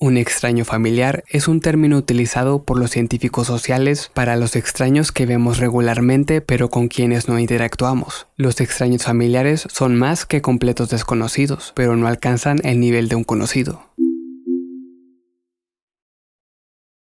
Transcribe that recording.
Un extraño familiar es un término utilizado por los científicos sociales para los extraños que vemos regularmente pero con quienes no interactuamos. Los extraños familiares son más que completos desconocidos, pero no alcanzan el nivel de un conocido.